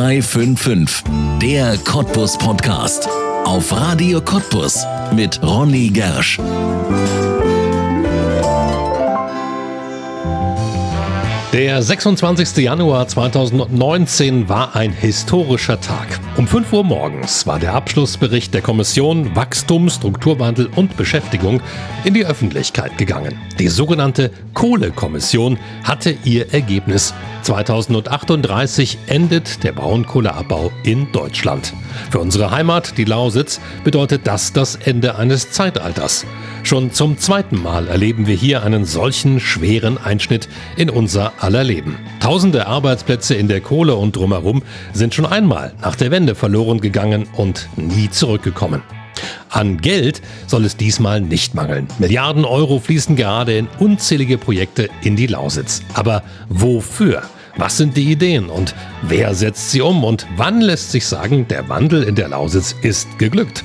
0355, der Cottbus Podcast. Auf Radio Cottbus mit Ronny Gersch. Der 26. Januar 2019 war ein historischer Tag. Um 5 Uhr morgens war der Abschlussbericht der Kommission Wachstum, Strukturwandel und Beschäftigung in die Öffentlichkeit gegangen. Die sogenannte Kohlekommission hatte ihr Ergebnis. 2038 endet der Braunkohleabbau in Deutschland. Für unsere Heimat, die Lausitz, bedeutet das das Ende eines Zeitalters. Schon zum zweiten Mal erleben wir hier einen solchen schweren Einschnitt in unser aller Leben. Tausende Arbeitsplätze in der Kohle und drumherum sind schon einmal nach der Wende verloren gegangen und nie zurückgekommen. An Geld soll es diesmal nicht mangeln. Milliarden Euro fließen gerade in unzählige Projekte in die Lausitz. Aber wofür? Was sind die Ideen und wer setzt sie um und wann lässt sich sagen, der Wandel in der Lausitz ist geglückt?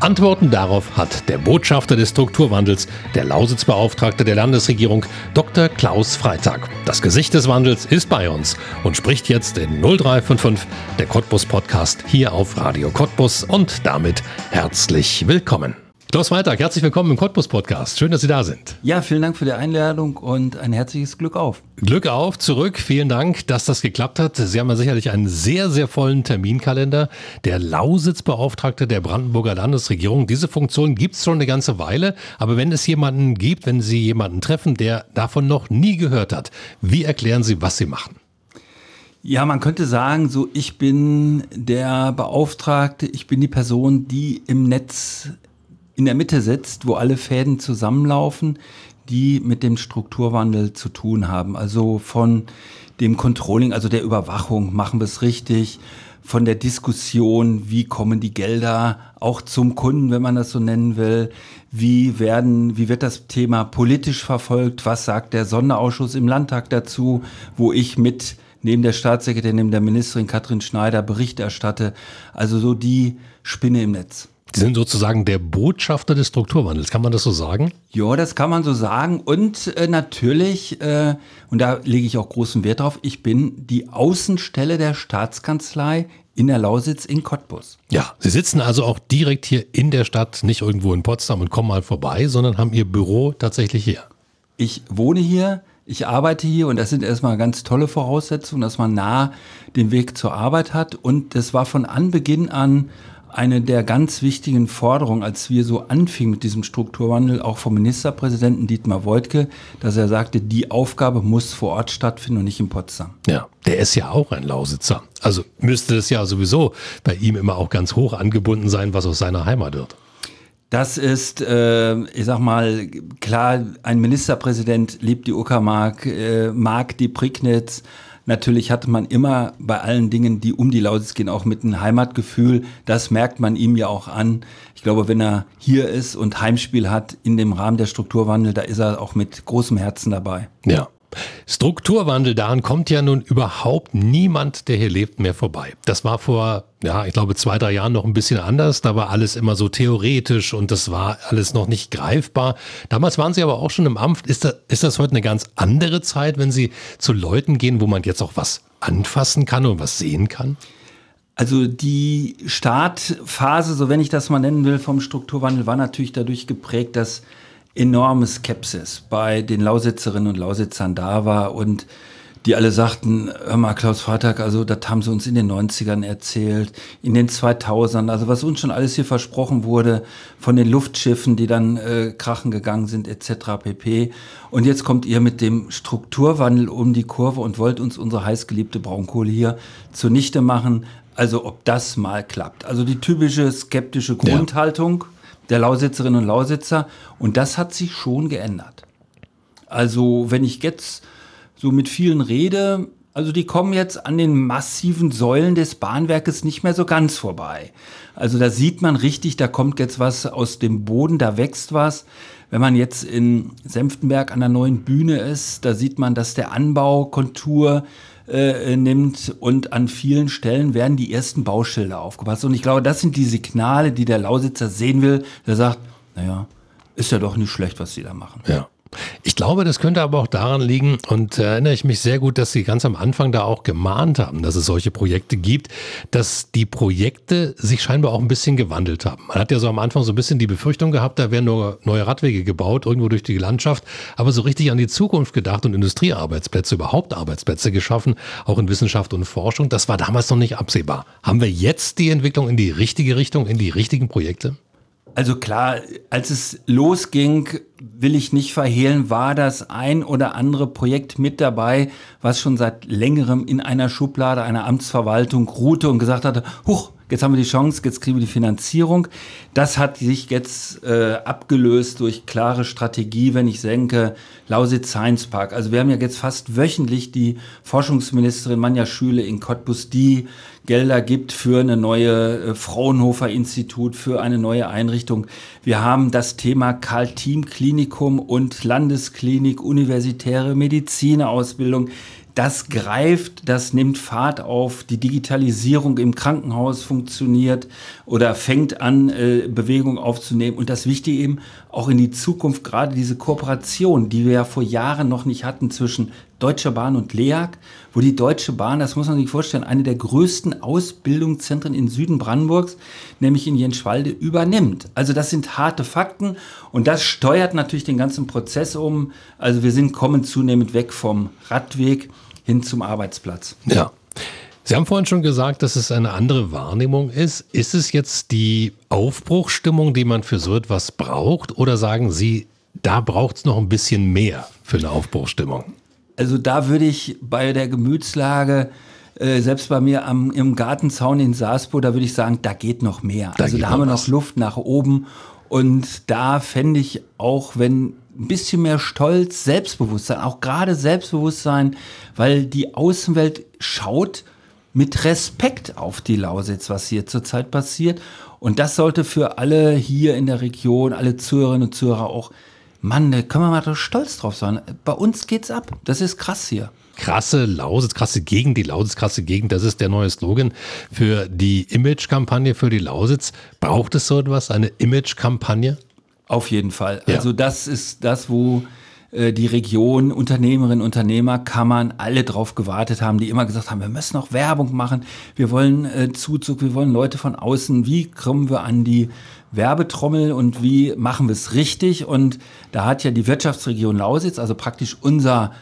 Antworten darauf hat der Botschafter des Strukturwandels, der Lausitzbeauftragte der Landesregierung, Dr. Klaus Freitag. Das Gesicht des Wandels ist bei uns und spricht jetzt in 0355, der Cottbus Podcast hier auf Radio Cottbus und damit herzlich willkommen. Klaus Freitag, herzlich willkommen im Cottbus Podcast. Schön, dass Sie da sind. Ja, vielen Dank für die Einladung und ein herzliches Glück auf. Glück auf, zurück. Vielen Dank, dass das geklappt hat. Sie haben ja sicherlich einen sehr, sehr vollen Terminkalender. Der Lausitzbeauftragte der Brandenburger Landesregierung. Diese Funktion gibt es schon eine ganze Weile. Aber wenn es jemanden gibt, wenn Sie jemanden treffen, der davon noch nie gehört hat, wie erklären Sie, was Sie machen? Ja, man könnte sagen, so ich bin der Beauftragte, ich bin die Person, die im Netz in der Mitte sitzt, wo alle Fäden zusammenlaufen, die mit dem Strukturwandel zu tun haben. Also von dem Controlling, also der Überwachung, machen wir es richtig, von der Diskussion, wie kommen die Gelder auch zum Kunden, wenn man das so nennen will, wie werden, wie wird das Thema politisch verfolgt, was sagt der Sonderausschuss im Landtag dazu, wo ich mit neben der Staatssekretärin, neben der Ministerin Katrin Schneider Bericht erstatte. Also so die Spinne im Netz. Sie sind sozusagen der Botschafter des Strukturwandels, kann man das so sagen? Ja, das kann man so sagen. Und äh, natürlich, äh, und da lege ich auch großen Wert drauf, ich bin die Außenstelle der Staatskanzlei in der Lausitz in Cottbus. Ja, Sie sitzen also auch direkt hier in der Stadt, nicht irgendwo in Potsdam und kommen mal vorbei, sondern haben Ihr Büro tatsächlich hier. Ich wohne hier, ich arbeite hier und das sind erstmal ganz tolle Voraussetzungen, dass man nah den Weg zur Arbeit hat. Und das war von Anbeginn an eine der ganz wichtigen Forderungen, als wir so anfingen mit diesem Strukturwandel, auch vom Ministerpräsidenten Dietmar Woidke, dass er sagte, die Aufgabe muss vor Ort stattfinden und nicht in Potsdam. Ja, der ist ja auch ein Lausitzer. Also müsste es ja sowieso bei ihm immer auch ganz hoch angebunden sein, was aus seiner Heimat wird. Das ist, äh, ich sag mal, klar, ein Ministerpräsident liebt die Uckermark, äh, mag die Prignitz, Natürlich hatte man immer bei allen Dingen, die um die Lausitz gehen, auch mit einem Heimatgefühl. Das merkt man ihm ja auch an. Ich glaube, wenn er hier ist und Heimspiel hat in dem Rahmen der Strukturwandel, da ist er auch mit großem Herzen dabei. Ja. Strukturwandel, daran kommt ja nun überhaupt niemand, der hier lebt, mehr vorbei. Das war vor, ja, ich glaube, zwei, drei Jahren noch ein bisschen anders. Da war alles immer so theoretisch und das war alles noch nicht greifbar. Damals waren Sie aber auch schon im Amt. Ist das, ist das heute eine ganz andere Zeit, wenn Sie zu Leuten gehen, wo man jetzt auch was anfassen kann und was sehen kann? Also die Startphase, so wenn ich das mal nennen will, vom Strukturwandel war natürlich dadurch geprägt, dass enorme Skepsis bei den Lausitzerinnen und Lausitzern da war und die alle sagten, hör mal, Klaus Freitag, also das haben sie uns in den 90ern erzählt, in den 2000ern, also was uns schon alles hier versprochen wurde von den Luftschiffen, die dann äh, krachen gegangen sind, etc. pp. Und jetzt kommt ihr mit dem Strukturwandel um die Kurve und wollt uns unsere heißgeliebte Braunkohle hier zunichte machen. Also ob das mal klappt. Also die typische skeptische Grundhaltung. Ja der Lausitzerinnen und Lausitzer. Und das hat sich schon geändert. Also wenn ich jetzt so mit vielen rede, also die kommen jetzt an den massiven Säulen des Bahnwerkes nicht mehr so ganz vorbei. Also da sieht man richtig, da kommt jetzt was aus dem Boden, da wächst was. Wenn man jetzt in Senftenberg an der neuen Bühne ist, da sieht man, dass der Anbaukontur äh, nimmt und an vielen Stellen werden die ersten Bauschilder aufgepasst. Und ich glaube, das sind die Signale, die der Lausitzer sehen will, der sagt, naja, ist ja doch nicht schlecht, was sie da machen. Ja. Ich glaube, das könnte aber auch daran liegen, und da erinnere ich mich sehr gut, dass Sie ganz am Anfang da auch gemahnt haben, dass es solche Projekte gibt, dass die Projekte sich scheinbar auch ein bisschen gewandelt haben. Man hat ja so am Anfang so ein bisschen die Befürchtung gehabt, da werden nur neue Radwege gebaut, irgendwo durch die Landschaft, aber so richtig an die Zukunft gedacht und Industriearbeitsplätze, überhaupt Arbeitsplätze geschaffen, auch in Wissenschaft und Forschung, das war damals noch nicht absehbar. Haben wir jetzt die Entwicklung in die richtige Richtung, in die richtigen Projekte? Also klar, als es losging, will ich nicht verhehlen, war das ein oder andere Projekt mit dabei, was schon seit längerem in einer Schublade einer Amtsverwaltung ruhte und gesagt hatte, huch, jetzt haben wir die Chance, jetzt kriegen wir die Finanzierung. Das hat sich jetzt äh, abgelöst durch klare Strategie, wenn ich denke, Lausitz Science Park. Also wir haben ja jetzt fast wöchentlich die Forschungsministerin Manja Schüle in Cottbus, die Gelder gibt für eine neue äh, Fraunhofer Institut, für eine neue Einrichtung. Wir haben das Thema Karl-Team-Klinikum und Landesklinik, universitäre Medizinerausbildung das greift, das nimmt Fahrt auf, die Digitalisierung im Krankenhaus funktioniert oder fängt an, äh, Bewegung aufzunehmen. Und das Wichtige eben auch in die Zukunft, gerade diese Kooperation, die wir ja vor Jahren noch nicht hatten zwischen Deutsche Bahn und LEAG, wo die Deutsche Bahn, das muss man sich vorstellen, eine der größten Ausbildungszentren in Süden Brandenburgs, nämlich in Jenschwalde, übernimmt. Also das sind harte Fakten und das steuert natürlich den ganzen Prozess um. Also wir sind kommen zunehmend weg vom Radweg hin zum Arbeitsplatz. Ja. Sie haben vorhin schon gesagt, dass es eine andere Wahrnehmung ist. Ist es jetzt die Aufbruchstimmung, die man für so etwas braucht? Oder sagen Sie, da braucht es noch ein bisschen mehr für eine Aufbruchstimmung? Also da würde ich bei der Gemütslage, äh, selbst bei mir am, im Gartenzaun in Saaspo, da würde ich sagen, da geht noch mehr. Da also da haben wir noch Luft nach oben. Und da fände ich auch, wenn ein bisschen mehr Stolz, Selbstbewusstsein, auch gerade Selbstbewusstsein, weil die Außenwelt schaut mit Respekt auf die Lausitz, was hier zurzeit passiert. Und das sollte für alle hier in der Region, alle Zuhörerinnen und Zuhörer auch Mann, da können wir mal stolz drauf sein. Bei uns geht's ab. Das ist krass hier. Krasse Lausitz, krasse Gegend, die Lausitz, krasse Gegend, das ist der neue Slogan für die Image-Kampagne für die Lausitz. Braucht es so etwas, eine Image-Kampagne? Auf jeden Fall. Ja. Also das ist das, wo äh, die Region, Unternehmerinnen, Unternehmer, Kammern, alle drauf gewartet haben, die immer gesagt haben, wir müssen noch Werbung machen, wir wollen äh, Zuzug, wir wollen Leute von außen, wie kommen wir an die Werbetrommel und wie machen wir es richtig? Und da hat ja die Wirtschaftsregion Lausitz, also praktisch unser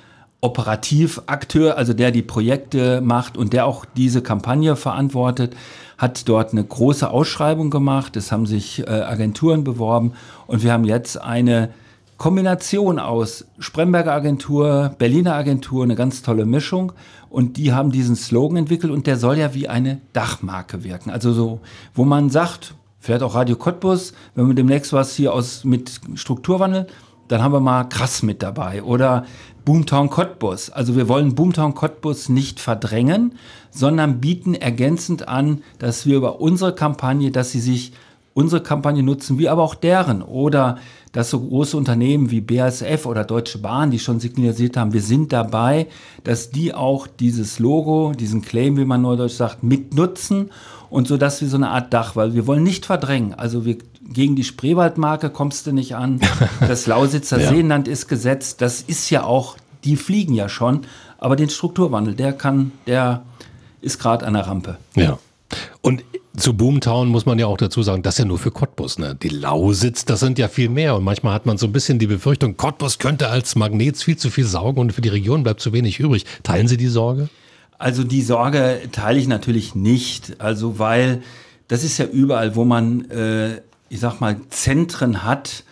Operativakteur, also der die Projekte macht und der auch diese Kampagne verantwortet, hat dort eine große Ausschreibung gemacht. Es haben sich äh, Agenturen beworben und wir haben jetzt eine Kombination aus Spremberger Agentur, Berliner Agentur, eine ganz tolle Mischung. Und die haben diesen Slogan entwickelt und der soll ja wie eine Dachmarke wirken. Also so, wo man sagt, vielleicht auch Radio Cottbus, wenn wir demnächst was hier aus mit Strukturwandel, dann haben wir mal krass mit dabei. Oder Boomtown Cottbus. Also wir wollen Boomtown Cottbus nicht verdrängen, sondern bieten ergänzend an, dass wir über unsere Kampagne, dass sie sich unsere Kampagne nutzen, wie aber auch deren. Oder dass so große Unternehmen wie BASF oder Deutsche Bahn, die schon signalisiert haben, wir sind dabei, dass die auch dieses Logo, diesen Claim, wie man neudeutsch sagt, mitnutzen und so dass wir so eine Art Dach, weil wir wollen nicht verdrängen. Also wir gegen die Spreewaldmarke kommst du nicht an. Das Lausitzer ja. Seenland ist gesetzt. Das ist ja auch, die fliegen ja schon. Aber den Strukturwandel, der kann, der ist gerade an der Rampe. Ja. Und zu Boomtown muss man ja auch dazu sagen, das ist ja nur für Cottbus. Ne? Die Lausitz, das sind ja viel mehr. Und manchmal hat man so ein bisschen die Befürchtung, Cottbus könnte als Magnet viel zu viel saugen und für die Region bleibt zu wenig übrig. Teilen Sie die Sorge? Also die Sorge teile ich natürlich nicht. Also weil das ist ja überall, wo man, äh, ich sag mal, Zentren hat,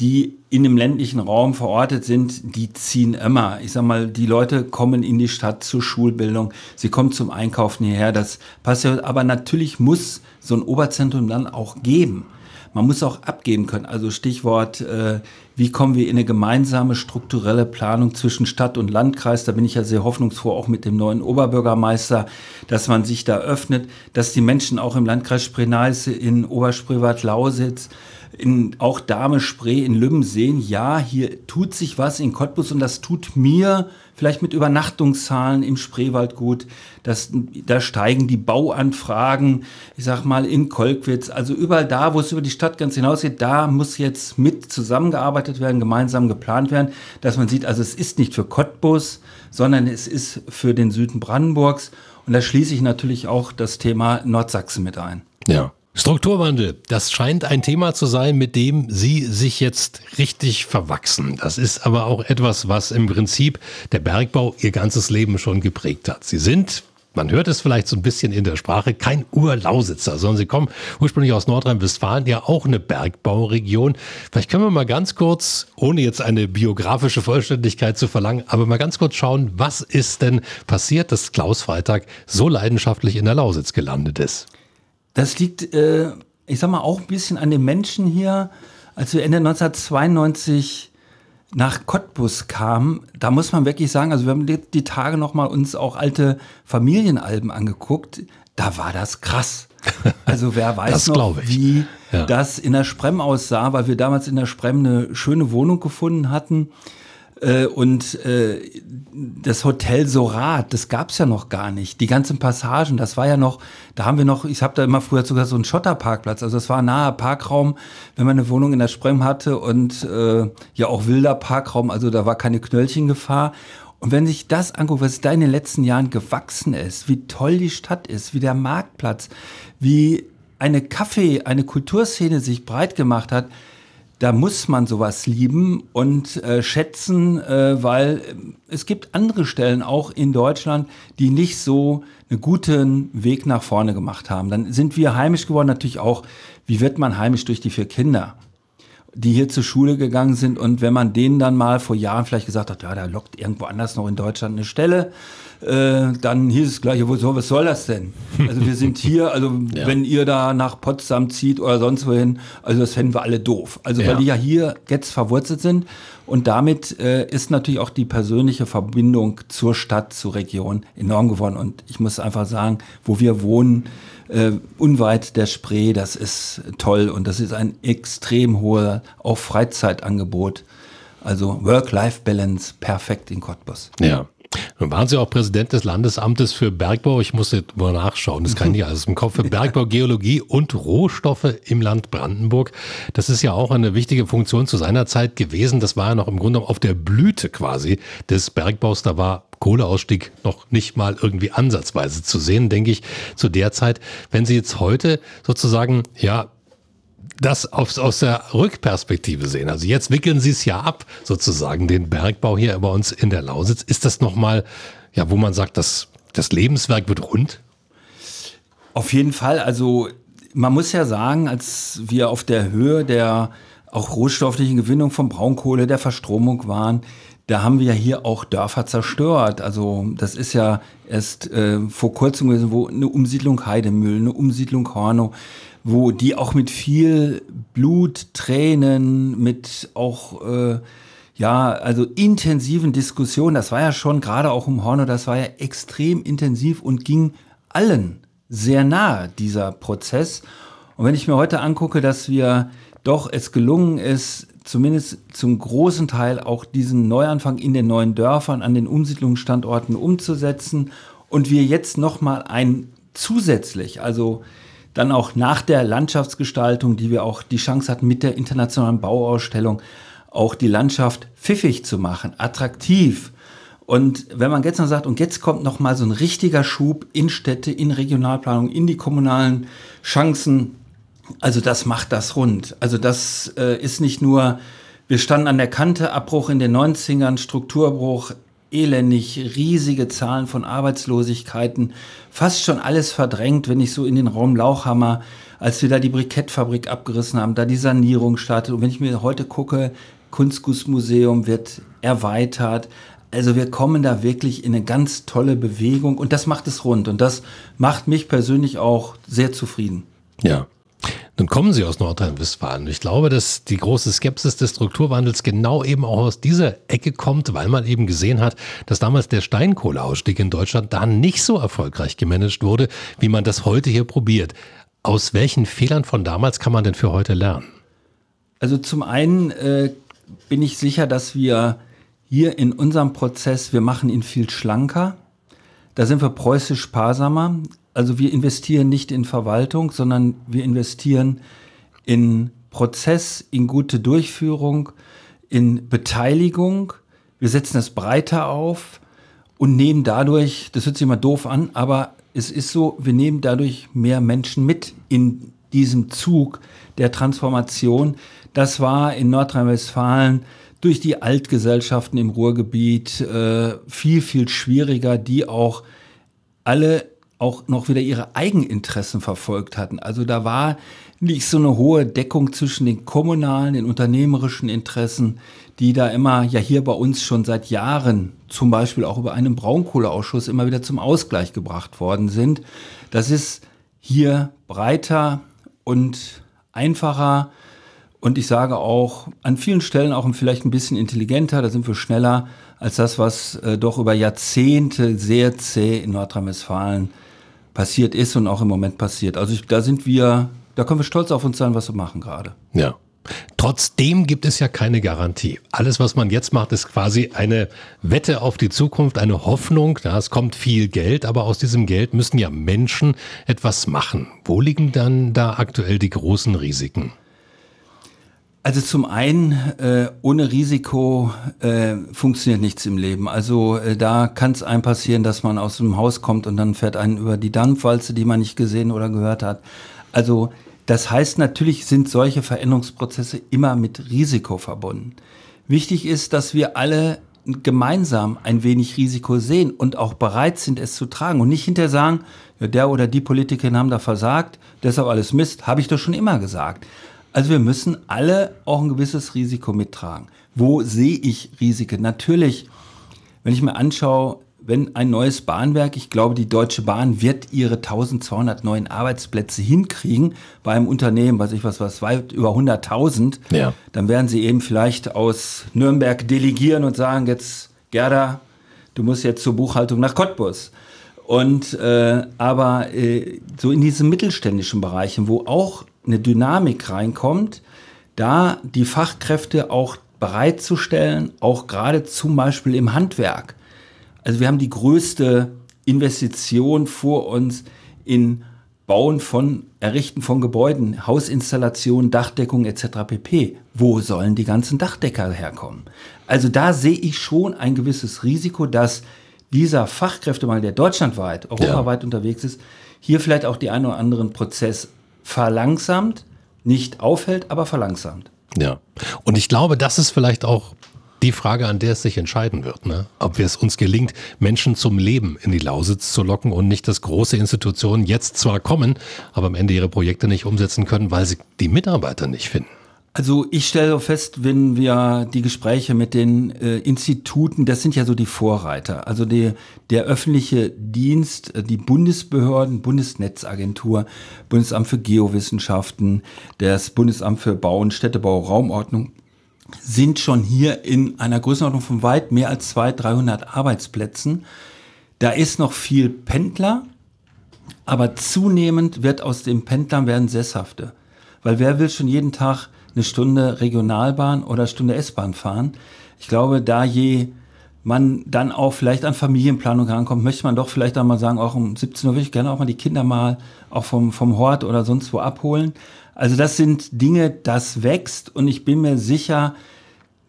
die in dem ländlichen Raum verortet sind, die ziehen immer. Ich sag mal, die Leute kommen in die Stadt zur Schulbildung, sie kommen zum Einkaufen hierher, das passiert. Aber natürlich muss so ein Oberzentrum dann auch geben. Man muss auch abgeben können. Also Stichwort, äh, wie kommen wir in eine gemeinsame strukturelle Planung zwischen Stadt und Landkreis? Da bin ich ja sehr hoffnungsfroh, auch mit dem neuen Oberbürgermeister, dass man sich da öffnet, dass die Menschen auch im Landkreis Spree-Neiße, in Oberspreewald, Lausitz, in, auch Dame Spree in Lübben sehen, ja, hier tut sich was in Cottbus und das tut mir vielleicht mit Übernachtungszahlen im Spreewald gut. Das, da steigen die Bauanfragen, ich sag mal, in Kolkwitz, also überall da, wo es über die Stadtgrenze hinausgeht, da muss jetzt mit zusammengearbeitet werden, gemeinsam geplant werden, dass man sieht, also es ist nicht für Cottbus, sondern es ist für den Süden Brandenburgs. Und da schließe ich natürlich auch das Thema Nordsachsen mit ein. Ja. Strukturwandel, das scheint ein Thema zu sein, mit dem Sie sich jetzt richtig verwachsen. Das ist aber auch etwas, was im Prinzip der Bergbau Ihr ganzes Leben schon geprägt hat. Sie sind, man hört es vielleicht so ein bisschen in der Sprache, kein Urlausitzer, sondern Sie kommen ursprünglich aus Nordrhein-Westfalen, ja auch eine Bergbauregion. Vielleicht können wir mal ganz kurz, ohne jetzt eine biografische Vollständigkeit zu verlangen, aber mal ganz kurz schauen, was ist denn passiert, dass Klaus Freitag so leidenschaftlich in der Lausitz gelandet ist? Das liegt, äh, ich sag mal, auch ein bisschen an den Menschen hier. Als wir Ende 1992 nach Cottbus kamen, da muss man wirklich sagen, also wir haben die, Tage nochmal uns auch alte Familienalben angeguckt, da war das krass. Also wer weiß noch, wie ja. das in der Sprem aussah, weil wir damals in der Sprem eine schöne Wohnung gefunden hatten. Äh, und äh, das Hotel Sorat, das gab's ja noch gar nicht. Die ganzen Passagen, das war ja noch, da haben wir noch, ich habe da immer früher sogar so einen Schotterparkplatz. Also das war ein naher Parkraum, wenn man eine Wohnung in der Sprem hatte und äh, ja auch wilder Parkraum, also da war keine Knöllchengefahr. Und wenn sich das anguckt, was da in den letzten Jahren gewachsen ist, wie toll die Stadt ist, wie der Marktplatz, wie eine Kaffee, eine Kulturszene sich breit gemacht hat, da muss man sowas lieben und äh, schätzen, äh, weil äh, es gibt andere Stellen auch in Deutschland, die nicht so einen guten Weg nach vorne gemacht haben. Dann sind wir heimisch geworden, natürlich auch, wie wird man heimisch durch die vier Kinder? die hier zur Schule gegangen sind und wenn man denen dann mal vor Jahren vielleicht gesagt hat, ja, da lockt irgendwo anders noch in Deutschland eine Stelle, äh, dann hieß es gleich, wo, was soll das denn? Also wir sind hier, also ja. wenn ihr da nach Potsdam zieht oder sonst wohin, also das fänden wir alle doof. Also ja. weil die ja hier jetzt verwurzelt sind und damit äh, ist natürlich auch die persönliche Verbindung zur Stadt, zur Region enorm geworden und ich muss einfach sagen, wo wir wohnen, äh, unweit der Spree, das ist toll und das ist ein extrem hoher auch Freizeitangebot. Also Work-Life-Balance perfekt in Cottbus. Ja. Nun waren Sie auch Präsident des Landesamtes für Bergbau. Ich muss jetzt mal nachschauen. Das kann ich alles im Kopf. Für Bergbau, Geologie und Rohstoffe im Land Brandenburg. Das ist ja auch eine wichtige Funktion zu seiner Zeit gewesen. Das war ja noch im Grunde auf der Blüte quasi des Bergbaus. Da war Kohleausstieg noch nicht mal irgendwie ansatzweise zu sehen, denke ich, zu der Zeit. Wenn Sie jetzt heute sozusagen, ja, das aus, aus der Rückperspektive sehen. Also jetzt wickeln Sie es ja ab, sozusagen, den Bergbau hier bei uns in der Lausitz. Ist das nochmal, ja, wo man sagt, das, das Lebenswerk wird rund? Auf jeden Fall. Also man muss ja sagen, als wir auf der Höhe der auch rohstofflichen Gewinnung von Braunkohle, der Verstromung waren, da haben wir ja hier auch Dörfer zerstört. Also das ist ja erst äh, vor kurzem gewesen, wo eine Umsiedlung Heidemühl, eine Umsiedlung Hornow, wo die auch mit viel Blut, Tränen, mit auch äh, ja, also intensiven Diskussionen, das war ja schon gerade auch um Hornow, das war ja extrem intensiv und ging allen sehr nahe, dieser Prozess. Und wenn ich mir heute angucke, dass wir doch es gelungen ist, zumindest zum großen Teil auch diesen Neuanfang in den neuen Dörfern an den Umsiedlungsstandorten umzusetzen und wir jetzt noch mal ein zusätzlich, also dann auch nach der Landschaftsgestaltung, die wir auch die Chance hatten mit der internationalen Bauausstellung, auch die Landschaft pfiffig zu machen, attraktiv. Und wenn man jetzt noch sagt, und jetzt kommt noch mal so ein richtiger Schub in Städte, in Regionalplanung, in die kommunalen Chancen, also das macht das rund. Also das äh, ist nicht nur, wir standen an der Kante, Abbruch in den 90ern, Strukturbruch, elendig, riesige Zahlen von Arbeitslosigkeiten, fast schon alles verdrängt, wenn ich so in den Raum Lauchhammer, als wir da die Brikettfabrik abgerissen haben, da die Sanierung startet. Und wenn ich mir heute gucke, Kunstgussmuseum wird erweitert. Also wir kommen da wirklich in eine ganz tolle Bewegung und das macht es rund und das macht mich persönlich auch sehr zufrieden. Ja, nun kommen Sie aus Nordrhein-Westfalen. Ich glaube, dass die große Skepsis des Strukturwandels genau eben auch aus dieser Ecke kommt, weil man eben gesehen hat, dass damals der Steinkohleausstieg in Deutschland da nicht so erfolgreich gemanagt wurde, wie man das heute hier probiert. Aus welchen Fehlern von damals kann man denn für heute lernen? Also zum einen äh, bin ich sicher, dass wir hier in unserem Prozess, wir machen ihn viel schlanker. Da sind wir preußisch sparsamer. Also wir investieren nicht in Verwaltung, sondern wir investieren in Prozess, in gute Durchführung, in Beteiligung. Wir setzen das breiter auf und nehmen dadurch, das hört sich immer doof an, aber es ist so, wir nehmen dadurch mehr Menschen mit in diesem Zug der Transformation. Das war in Nordrhein-Westfalen durch die Altgesellschaften im Ruhrgebiet äh, viel, viel schwieriger, die auch alle auch noch wieder ihre Eigeninteressen verfolgt hatten. Also da war nicht so eine hohe Deckung zwischen den kommunalen, den unternehmerischen Interessen, die da immer ja hier bei uns schon seit Jahren, zum Beispiel auch über einen Braunkohleausschuss, immer wieder zum Ausgleich gebracht worden sind. Das ist hier breiter und einfacher und ich sage auch an vielen Stellen auch vielleicht ein bisschen intelligenter, da sind wir schneller als das, was äh, doch über Jahrzehnte sehr zäh in Nordrhein-Westfalen passiert ist und auch im Moment passiert. Also ich, da sind wir, da können wir stolz auf uns sein, was wir machen gerade. Ja. Trotzdem gibt es ja keine Garantie. Alles, was man jetzt macht, ist quasi eine Wette auf die Zukunft, eine Hoffnung. Ja, es kommt viel Geld, aber aus diesem Geld müssen ja Menschen etwas machen. Wo liegen dann da aktuell die großen Risiken? Also zum einen, äh, ohne Risiko äh, funktioniert nichts im Leben. Also äh, da kann es einem passieren, dass man aus dem Haus kommt und dann fährt einen über die Dampfwalze, die man nicht gesehen oder gehört hat. Also das heißt, natürlich sind solche Veränderungsprozesse immer mit Risiko verbunden. Wichtig ist, dass wir alle gemeinsam ein wenig Risiko sehen und auch bereit sind, es zu tragen und nicht hinterher sagen, ja, der oder die Politikerin haben da versagt, deshalb alles Mist, habe ich doch schon immer gesagt. Also wir müssen alle auch ein gewisses Risiko mittragen. Wo sehe ich Risiken? Natürlich, wenn ich mir anschaue, wenn ein neues Bahnwerk, ich glaube, die Deutsche Bahn wird ihre 1200 neuen Arbeitsplätze hinkriegen bei einem Unternehmen, was ich was, was weit über 100.000, ja. dann werden sie eben vielleicht aus Nürnberg delegieren und sagen, jetzt Gerda, du musst jetzt zur Buchhaltung nach Cottbus. Und äh, aber äh, so in diesen mittelständischen Bereichen, wo auch eine Dynamik reinkommt, da die Fachkräfte auch bereitzustellen, auch gerade zum Beispiel im Handwerk. Also wir haben die größte Investition vor uns in Bauen von, Errichten von Gebäuden, Hausinstallationen, Dachdeckung etc. pp. Wo sollen die ganzen Dachdecker herkommen? Also da sehe ich schon ein gewisses Risiko, dass dieser Fachkräftemangel, der deutschlandweit, europaweit ja. unterwegs ist, hier vielleicht auch die einen oder anderen Prozess verlangsamt, nicht aufhält, aber verlangsamt. Ja. Und ich glaube, das ist vielleicht auch die Frage, an der es sich entscheiden wird, ne? ob es uns gelingt, Menschen zum Leben in die Lausitz zu locken und nicht, dass große Institutionen jetzt zwar kommen, aber am Ende ihre Projekte nicht umsetzen können, weil sie die Mitarbeiter nicht finden. Also ich stelle fest, wenn wir die Gespräche mit den äh, Instituten, das sind ja so die Vorreiter. Also die, der öffentliche Dienst, äh, die Bundesbehörden, Bundesnetzagentur, Bundesamt für Geowissenschaften, das Bundesamt für Bau und Städtebau, Raumordnung, sind schon hier in einer Größenordnung von weit mehr als 200, 300 Arbeitsplätzen. Da ist noch viel Pendler, aber zunehmend wird aus den Pendlern werden Sesshafte. Weil wer will schon jeden Tag eine Stunde Regionalbahn oder Stunde S-Bahn fahren. Ich glaube, da je man dann auch vielleicht an Familienplanung herankommt, möchte man doch vielleicht einmal sagen, auch um 17 Uhr würde ich gerne auch mal die Kinder mal auch vom, vom Hort oder sonst wo abholen. Also das sind Dinge, das wächst und ich bin mir sicher,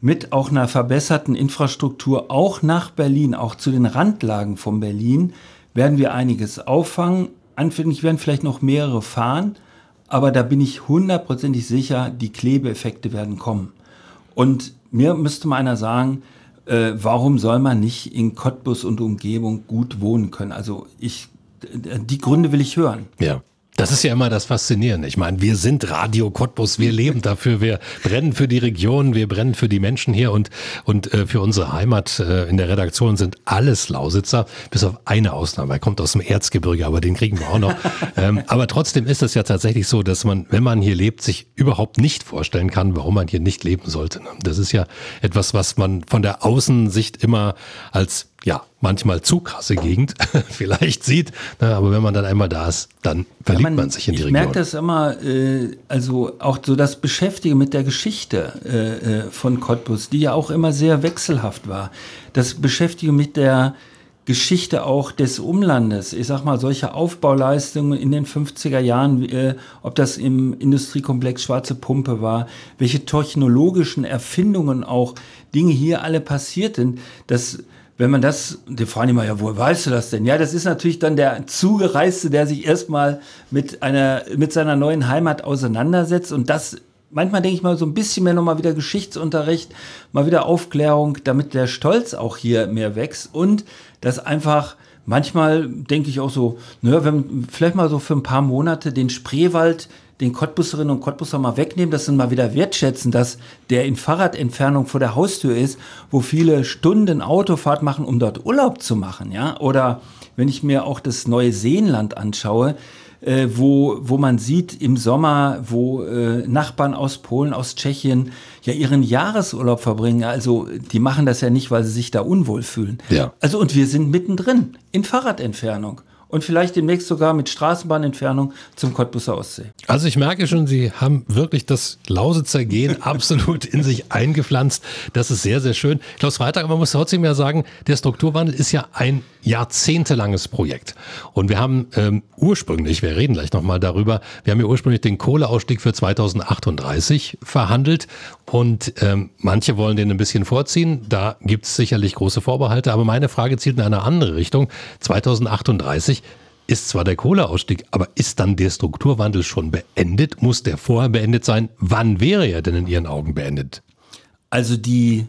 mit auch einer verbesserten Infrastruktur, auch nach Berlin, auch zu den Randlagen von Berlin, werden wir einiges auffangen. Anfänglich werden vielleicht noch mehrere fahren, aber da bin ich hundertprozentig sicher, die Klebeeffekte werden kommen. Und mir müsste mal einer sagen, äh, warum soll man nicht in Cottbus und Umgebung gut wohnen können? Also ich, die Gründe will ich hören. Ja. Das ist ja immer das Faszinierende. Ich meine, wir sind Radio Cottbus, wir leben dafür, wir brennen für die Region, wir brennen für die Menschen hier und, und äh, für unsere Heimat. Äh, in der Redaktion sind alles Lausitzer, bis auf eine Ausnahme. Er kommt aus dem Erzgebirge, aber den kriegen wir auch noch. ähm, aber trotzdem ist es ja tatsächlich so, dass man, wenn man hier lebt, sich überhaupt nicht vorstellen kann, warum man hier nicht leben sollte. Das ist ja etwas, was man von der Außensicht immer als ja, manchmal zu krasse Gegend vielleicht sieht. Na, aber wenn man dann einmal da ist, dann verliebt ja, man, man, sich in die ich Region. Ich merke das immer, äh, also auch so das Beschäftigen mit der Geschichte äh, äh, von Cottbus, die ja auch immer sehr wechselhaft war. Das Beschäftigen mit der Geschichte auch des Umlandes. Ich sag mal, solche Aufbauleistungen in den 50er Jahren, äh, ob das im Industriekomplex Schwarze Pumpe war, welche technologischen Erfindungen auch Dinge hier alle passierten, das wenn man das, die fragen immer, ja, wo weißt du das denn? Ja, das ist natürlich dann der Zugereiste, der sich erstmal mit einer, mit seiner neuen Heimat auseinandersetzt und das manchmal denke ich mal so ein bisschen mehr nochmal wieder Geschichtsunterricht, mal wieder Aufklärung, damit der Stolz auch hier mehr wächst und das einfach manchmal denke ich auch so, naja, wenn vielleicht mal so für ein paar Monate den Spreewald den Cottbusserinnen und Cottbusser mal wegnehmen, dass sie mal wieder wertschätzen, dass der in Fahrradentfernung vor der Haustür ist, wo viele Stunden Autofahrt machen, um dort Urlaub zu machen, ja? Oder wenn ich mir auch das neue Seenland anschaue, äh, wo, wo man sieht im Sommer, wo äh, Nachbarn aus Polen, aus Tschechien ja ihren Jahresurlaub verbringen. Also die machen das ja nicht, weil sie sich da unwohl fühlen. Ja. Also und wir sind mittendrin in Fahrradentfernung und vielleicht demnächst sogar mit Straßenbahnentfernung zum Cottbusser Ostsee. Also ich merke schon, Sie haben wirklich das Lausitzer Gen absolut in sich eingepflanzt. Das ist sehr, sehr schön. Klaus Freitag, man muss trotzdem ja sagen, der Strukturwandel ist ja ein jahrzehntelanges Projekt. Und wir haben ähm, ursprünglich, wir reden gleich nochmal darüber, wir haben ja ursprünglich den Kohleausstieg für 2038 verhandelt und ähm, manche wollen den ein bisschen vorziehen. Da gibt es sicherlich große Vorbehalte, aber meine Frage zielt in eine andere Richtung. 2038 ist zwar der Kohleausstieg, aber ist dann der Strukturwandel schon beendet? Muss der vorher beendet sein? Wann wäre er denn in Ihren Augen beendet? Also die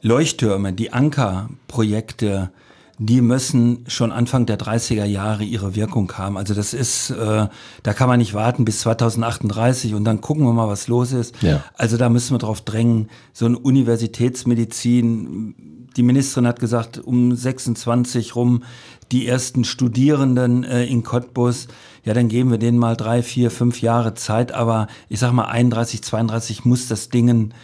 Leuchttürme, die Ankerprojekte, die müssen schon Anfang der 30er Jahre ihre Wirkung haben. Also das ist, äh, da kann man nicht warten bis 2038 und dann gucken wir mal, was los ist. Ja. Also da müssen wir drauf drängen. So eine Universitätsmedizin, die Ministerin hat gesagt, um 26 rum die ersten Studierenden äh, in Cottbus. Ja, dann geben wir denen mal drei, vier, fünf Jahre Zeit. Aber ich sag mal, 31, 32 muss das Dingen,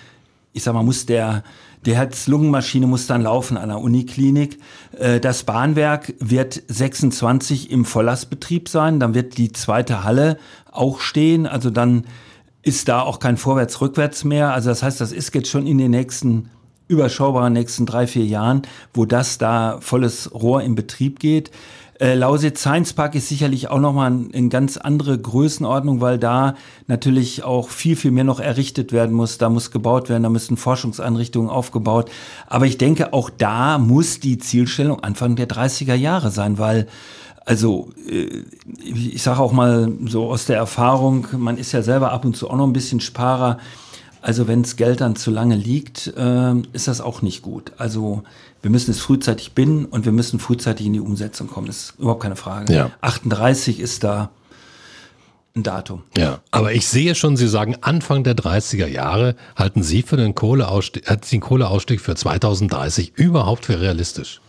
ich sag mal, muss der die Herz-Lungen-Maschine muss dann laufen an der Uniklinik. Äh, das Bahnwerk wird 26 im Volllastbetrieb sein. Dann wird die zweite Halle auch stehen. Also dann ist da auch kein Vorwärts-Rückwärts mehr. Also das heißt, das ist jetzt schon in den nächsten überschaubaren nächsten drei, vier Jahren, wo das da volles Rohr in Betrieb geht. Äh, Lausitz Science Park ist sicherlich auch nochmal ein ganz andere Größenordnung, weil da natürlich auch viel, viel mehr noch errichtet werden muss. Da muss gebaut werden, da müssen Forschungseinrichtungen aufgebaut. Aber ich denke, auch da muss die Zielstellung Anfang der 30er Jahre sein, weil also äh, ich sage auch mal so aus der Erfahrung, man ist ja selber ab und zu auch noch ein bisschen Sparer. Also wenn das Geld dann zu lange liegt, äh, ist das auch nicht gut. Also wir müssen es frühzeitig binden und wir müssen frühzeitig in die Umsetzung kommen. Das ist überhaupt keine Frage. Ja. 38 ist da ein Datum. Ja, aber ich sehe schon, Sie sagen Anfang der 30er Jahre halten Sie für den Kohleausstieg, den Kohleausstieg für 2030 überhaupt für realistisch?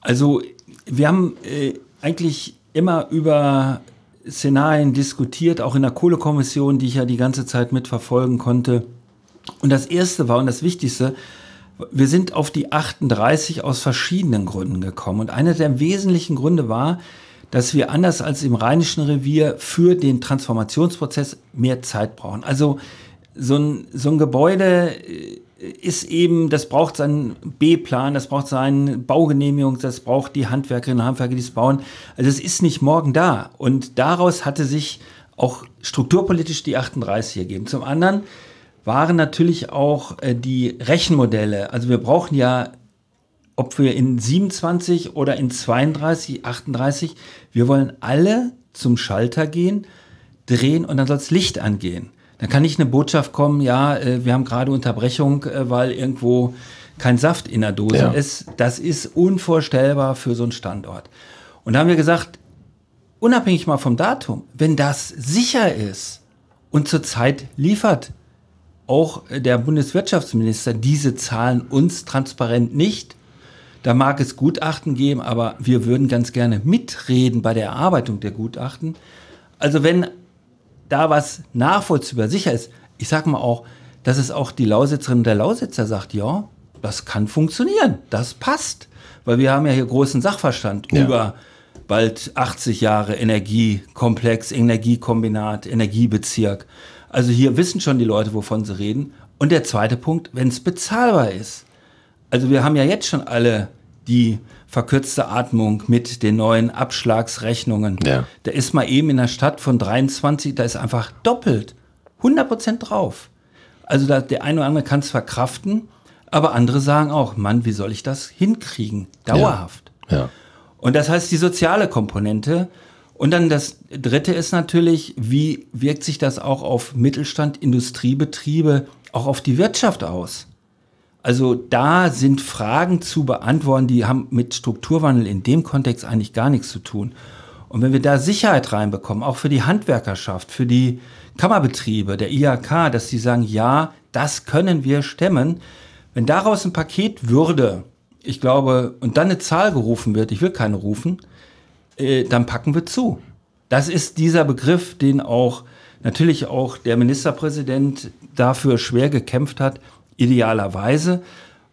Also wir haben äh, eigentlich immer über Szenarien diskutiert, auch in der Kohlekommission, die ich ja die ganze Zeit mitverfolgen konnte. Und das erste war und das Wichtigste, wir sind auf die 38 aus verschiedenen Gründen gekommen. Und einer der wesentlichen Gründe war, dass wir anders als im Rheinischen Revier für den Transformationsprozess mehr Zeit brauchen. Also so ein, so ein Gebäude äh, ist eben, das braucht seinen B-Plan, das braucht seine Baugenehmigung, das braucht die Handwerkerinnen und Handwerker, die es bauen. Also es ist nicht morgen da. Und daraus hatte sich auch strukturpolitisch die 38 ergeben. Zum anderen waren natürlich auch äh, die Rechenmodelle. Also wir brauchen ja, ob wir in 27 oder in 32, 38, wir wollen alle zum Schalter gehen, drehen und dann soll das Licht angehen. Dann kann nicht eine Botschaft kommen, ja, äh, wir haben gerade Unterbrechung, äh, weil irgendwo kein Saft in der Dose ja. ist. Das ist unvorstellbar für so einen Standort. Und da haben wir gesagt, unabhängig mal vom Datum, wenn das sicher ist und zurzeit liefert auch der Bundeswirtschaftsminister diese Zahlen uns transparent nicht. Da mag es Gutachten geben, aber wir würden ganz gerne mitreden bei der Erarbeitung der Gutachten. Also wenn da was nachvollziehbar sicher ist, ich sage mal auch, dass es auch die Lausitzerin der Lausitzer sagt, ja, das kann funktionieren, das passt weil wir haben ja hier großen Sachverstand Ja. über bald 80 Jahre Energiekomplex, Energiekombinat, Energiebezirk. Also hier wissen schon die Leute, wovon sie reden. Und der zweite Punkt, wenn es bezahlbar ist. Also wir haben ja jetzt schon alle die verkürzte Atmung mit den neuen Abschlagsrechnungen. Ja. Da ist mal eben in der Stadt von 23, da ist einfach doppelt, 100 Prozent drauf. Also da, der eine oder andere kann es verkraften, aber andere sagen auch, Mann, wie soll ich das hinkriegen? Dauerhaft. Ja. Und das heißt die soziale Komponente. Und dann das dritte ist natürlich, wie wirkt sich das auch auf Mittelstand, Industriebetriebe, auch auf die Wirtschaft aus? Also da sind Fragen zu beantworten, die haben mit Strukturwandel in dem Kontext eigentlich gar nichts zu tun. Und wenn wir da Sicherheit reinbekommen, auch für die Handwerkerschaft, für die Kammerbetriebe, der IHK, dass die sagen, ja, das können wir stemmen. Wenn daraus ein Paket würde, ich glaube, und dann eine Zahl gerufen wird, ich will keine rufen, äh, dann packen wir zu. Das ist dieser Begriff, den auch natürlich auch der Ministerpräsident dafür schwer gekämpft hat, idealerweise,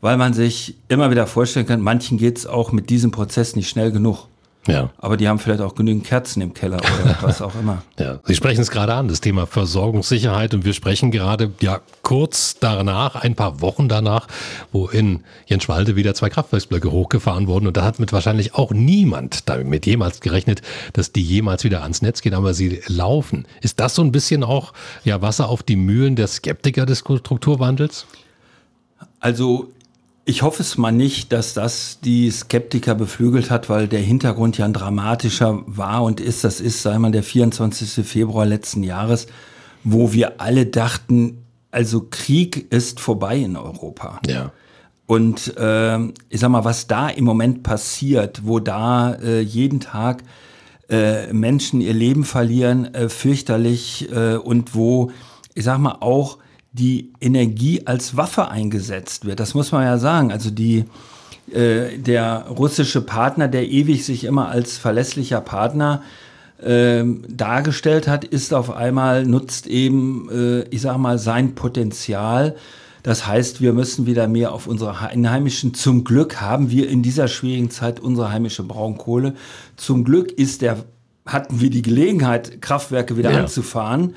weil man sich immer wieder vorstellen kann, manchen geht es auch mit diesem Prozess nicht schnell genug. Ja. Aber die haben vielleicht auch genügend Kerzen im Keller oder was auch immer. Ja, Sie sprechen es gerade an, das Thema Versorgungssicherheit. Und wir sprechen gerade ja kurz danach, ein paar Wochen danach, wo in Jenschwalde wieder zwei Kraftwerksblöcke hochgefahren wurden. Und da hat mit wahrscheinlich auch niemand damit jemals gerechnet, dass die jemals wieder ans Netz gehen, aber sie laufen. Ist das so ein bisschen auch ja, Wasser auf die Mühlen der Skeptiker des Strukturwandels? Also ich hoffe es mal nicht, dass das die Skeptiker beflügelt hat, weil der Hintergrund ja ein dramatischer war und ist. Das ist, sei mal, der 24. Februar letzten Jahres, wo wir alle dachten, also Krieg ist vorbei in Europa. Ja. Und ähm, ich sag mal, was da im Moment passiert, wo da äh, jeden Tag äh, Menschen ihr Leben verlieren, äh, fürchterlich äh, und wo, ich sag mal, auch die Energie als Waffe eingesetzt wird. Das muss man ja sagen. Also die, äh, der russische Partner, der ewig sich immer als verlässlicher Partner ähm, dargestellt hat, ist auf einmal, nutzt eben, äh, ich sag mal, sein Potenzial. Das heißt, wir müssen wieder mehr auf unsere einheimischen. Zum Glück haben wir in dieser schwierigen Zeit unsere heimische Braunkohle. Zum Glück ist der, hatten wir die Gelegenheit, Kraftwerke wieder Ja. anzufahren,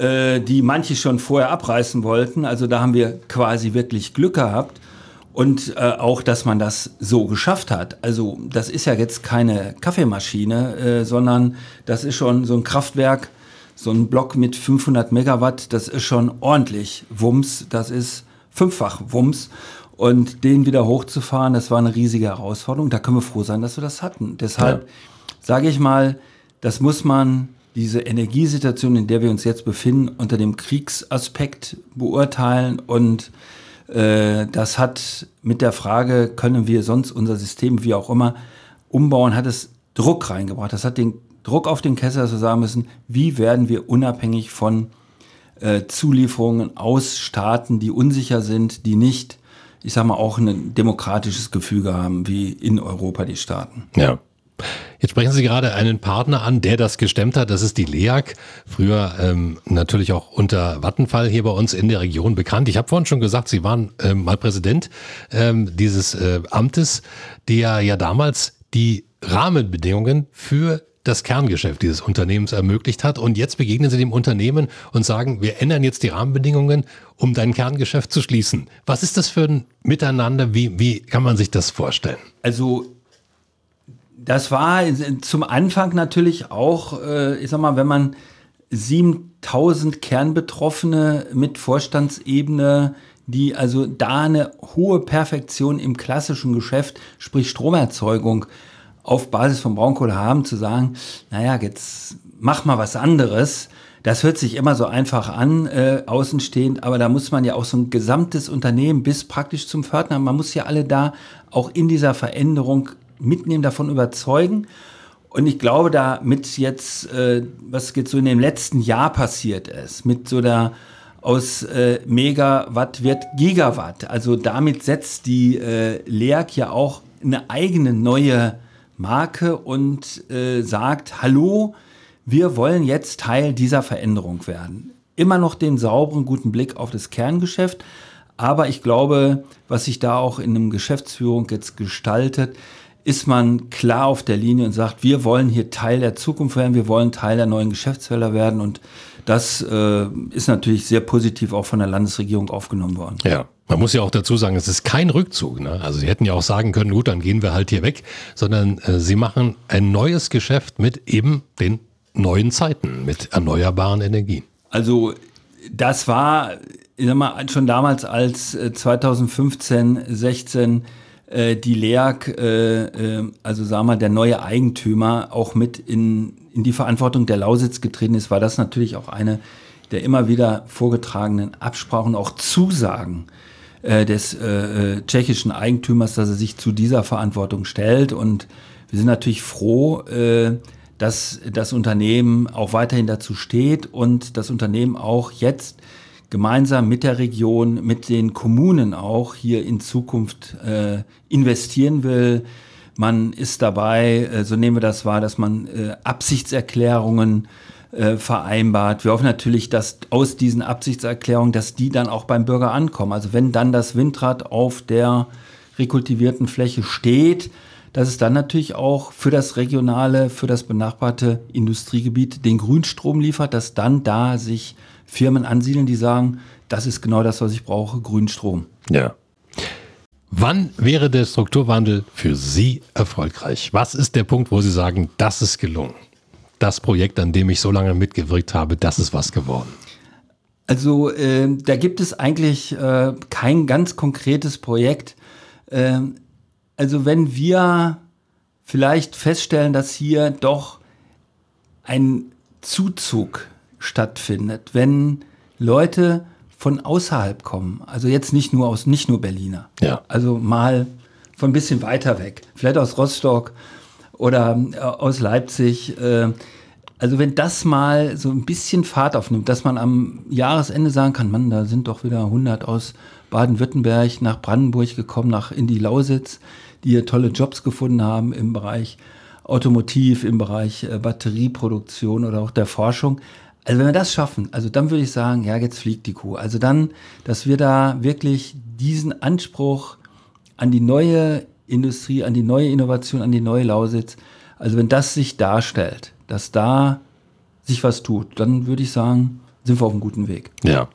äh, die manche schon vorher abreißen wollten. Also da haben wir quasi wirklich Glück gehabt. Und äh, auch, dass man das so geschafft hat. Also das ist ja jetzt keine Kaffeemaschine, äh, sondern das ist schon so ein Kraftwerk, so ein Block mit 500 Megawatt, das ist schon ordentlich Wumms, das ist fünffach Wumms. Und den wieder hochzufahren, das war eine riesige Herausforderung. Da können wir froh sein, dass wir das hatten. Deshalb sage ich mal, das muss man, diese Energiesituation, in der wir uns jetzt befinden, unter dem Kriegsaspekt beurteilen. Und äh, das hat mit der Frage, können wir sonst unser System, wie auch immer, umbauen, hat es Druck reingebracht. Das hat den Druck auf den Kessel, dass wir sagen müssen, wie werden wir unabhängig von äh, Zulieferungen aus Staaten, die unsicher sind, die nicht, ich sag mal, auch ein demokratisches Gefüge haben, wie in Europa die Staaten. Ja. Jetzt sprechen Sie gerade einen Partner an, der das gestemmt hat. Das ist die LEAG. Früher ähm, natürlich auch unter Vattenfall hier bei uns in der Region bekannt. Ich habe vorhin schon gesagt, Sie waren ähm, mal Präsident ähm, dieses äh, Amtes, der ja damals die Rahmenbedingungen für das Kerngeschäft dieses Unternehmens ermöglicht hat. Und jetzt begegnen Sie dem Unternehmen und sagen, wir ändern jetzt die Rahmenbedingungen, um dein Kerngeschäft zu schließen. Was ist das für ein Miteinander? Wie, wie kann man sich das vorstellen? Also das war zum Anfang natürlich auch, äh, ich sag mal, wenn man 7000 Kernbetroffene mit Vorstandsebene, die also da eine hohe Perfektion im klassischen Geschäft, sprich Stromerzeugung, auf Basis von Braunkohle haben, zu sagen, naja, jetzt mach mal was anderes. Das hört sich immer so einfach an, äh, außenstehend, aber da muss man ja auch so ein gesamtes Unternehmen bis praktisch zum Pförtner, man muss ja alle da auch in dieser Veränderung mitnehmen, davon überzeugen. Und ich glaube, da mit jetzt, äh, was jetzt so in dem letzten Jahr passiert ist, mit so der aus äh, Megawatt wird Gigawatt. Also damit setzt die äh, LEAG ja auch eine eigene neue Marke und äh, sagt, hallo, wir wollen jetzt Teil dieser Veränderung werden. Immer noch den sauberen, guten Blick auf das Kerngeschäft, Aber ich glaube, was sich da auch in einem Geschäftsführung jetzt gestaltet, ist man klar auf der Linie und sagt, wir wollen hier Teil der Zukunft werden, wir wollen Teil der neuen Geschäftsfelder werden und das äh, ist natürlich sehr positiv auch von der Landesregierung aufgenommen worden. Ja. Man muss ja auch dazu sagen, es ist kein Rückzug. Ne? Also Sie hätten ja auch sagen können, gut, dann gehen wir halt hier weg, sondern äh, Sie machen ein neues Geschäft mit eben den neuen Zeiten, mit erneuerbaren Energien. Also das war ich sag mal, schon damals als 2015, äh, 16 äh, die LEAG, äh, äh, also sagen wir, der neue Eigentümer auch mit in, in die Verantwortung der Lausitz getreten ist, war das natürlich auch eine der immer wieder vorgetragenen Absprachen, auch Zusagen äh, des äh, äh, tschechischen Eigentümers, dass er sich zu dieser Verantwortung stellt. Und wir sind natürlich froh, äh, dass das Unternehmen auch weiterhin dazu steht und das Unternehmen auch jetzt gemeinsam mit der Region, mit den Kommunen auch hier in Zukunft äh, investieren will. Man ist dabei, äh, so nehmen wir das wahr, dass man äh, Absichtserklärungen äh, vereinbart. Wir hoffen natürlich, dass aus diesen Absichtserklärungen, dass die dann auch beim Bürger ankommen. Also wenn dann das Windrad auf der rekultivierten Fläche steht, dass es dann natürlich auch für das regionale, für das benachbarte Industriegebiet den Grünstrom liefert, dass dann da sich Firmen ansiedeln, die sagen, das ist genau das, was ich brauche, Grünstrom. Ja. Wann wäre der Strukturwandel für Sie erfolgreich? Was ist der Punkt, wo Sie sagen, das ist gelungen? Das Projekt, an dem ich so lange mitgewirkt habe, das ist was geworden. Also äh, da gibt es eigentlich äh, kein ganz konkretes Projekt. Äh, also wenn wir vielleicht feststellen, dass hier doch ein Zuzug stattfindet, wenn Leute von außerhalb kommen, also jetzt nicht nur aus, nicht nur Berliner, ja. also mal von ein bisschen weiter weg, vielleicht aus Rostock oder äh, aus Leipzig. Äh, also wenn das mal so ein bisschen Fahrt aufnimmt, dass man am Jahresende sagen kann, Mann, da sind doch wieder 100 aus Baden-Württemberg nach Brandenburg gekommen, nach in die Lausitz, die hier tolle Jobs gefunden haben im Bereich Automotiv, im Bereich äh, Batterieproduktion oder auch der Forschung. Also wenn wir das schaffen, also dann würde ich sagen, ja, jetzt fliegt die Kuh. Also dann, dass wir da wirklich diesen Anspruch an die neue Industrie, an die neue Innovation, an die neue Lausitz, also wenn das sich darstellt, dass da sich was tut, dann würde ich sagen, sind wir auf einem guten Weg. Ja.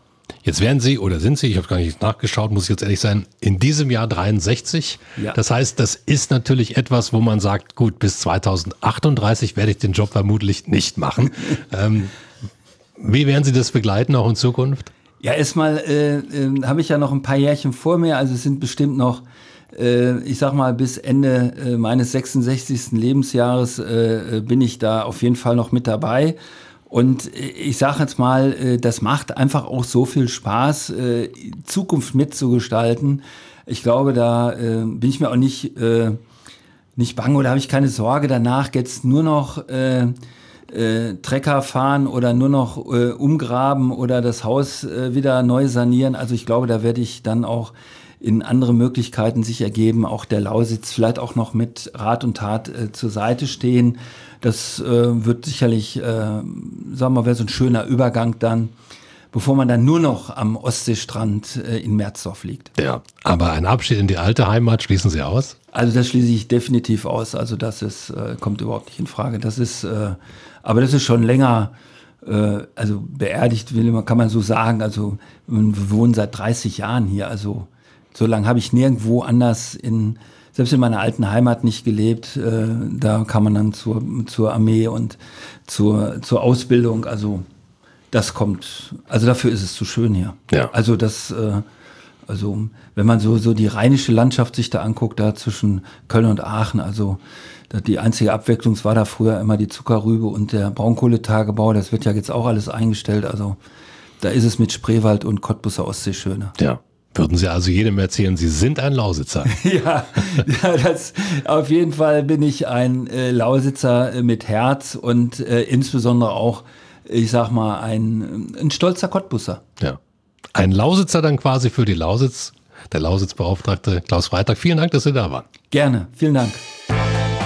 Jetzt werden Sie oder sind Sie, ich habe gar nicht nachgeschaut, muss ich jetzt ehrlich sein, in diesem Jahr 63. Ja. Das heißt, das ist natürlich etwas, wo man sagt, gut, bis 2038 werde ich den Job vermutlich nicht machen. ähm, wie werden Sie das begleiten, auch in Zukunft? Ja, erstmal äh, äh, habe ich ja noch ein paar Jährchen vor mir, also es sind bestimmt noch, äh, ich sag mal, bis Ende äh, meines 66. Lebensjahres äh, äh, bin ich da auf jeden Fall noch mit dabei. Und ich sage jetzt mal, das macht einfach auch so viel Spaß, Zukunft mitzugestalten. Ich glaube, da bin ich mir auch nicht, nicht bang oder habe ich keine Sorge danach, jetzt nur noch äh, Trecker fahren oder nur noch äh, umgraben oder das Haus äh, wieder neu sanieren. Also ich glaube, da werde ich dann auch in andere Möglichkeiten sich ergeben, auch der Lausitz vielleicht auch noch mit Rat und Tat äh, zur Seite stehen. Das äh, wird sicherlich, äh, sagen wir mal, wäre so ein schöner Übergang dann bevor man dann nur noch am Ostseestrand äh, in Merzdorf liegt. Ja, aber ein Abschied in die alte Heimat schließen Sie aus? Also das schließe ich definitiv aus. Also das ist, äh, kommt überhaupt nicht in Frage. Das ist, äh, aber das ist schon länger, äh, also beerdigt will man, kann man so sagen. Also wir wohnen seit 30 Jahren hier. Also so lange habe ich nirgendwo anders in, selbst in meiner alten Heimat nicht gelebt. Äh, da kam man dann zur, zur Armee und zur, zur Ausbildung. Also das kommt, also dafür ist es zu schön hier. Ja. Also das, äh, also wenn man so, so die rheinische Landschaft sich da anguckt, da zwischen Köln und Aachen, also die einzige Abwechslung war da früher immer die Zuckerrübe und der Braunkohletagebau, das wird ja jetzt auch alles eingestellt, also da ist es mit Spreewald und Cottbusser Ostsee schöner. Ja. Würden Sie also jedem erzählen, Sie sind ein Lausitzer? ja, ja das, auf jeden Fall bin ich ein äh, Lausitzer äh, mit Herz und äh, insbesondere auch ich sag mal, ein, ein stolzer Cottbusser. Ja. Ein Lausitzer dann quasi für die Lausitz, der Lausitzbeauftragte Klaus Freitag. Vielen Dank, dass Sie da waren. Gerne, vielen Dank.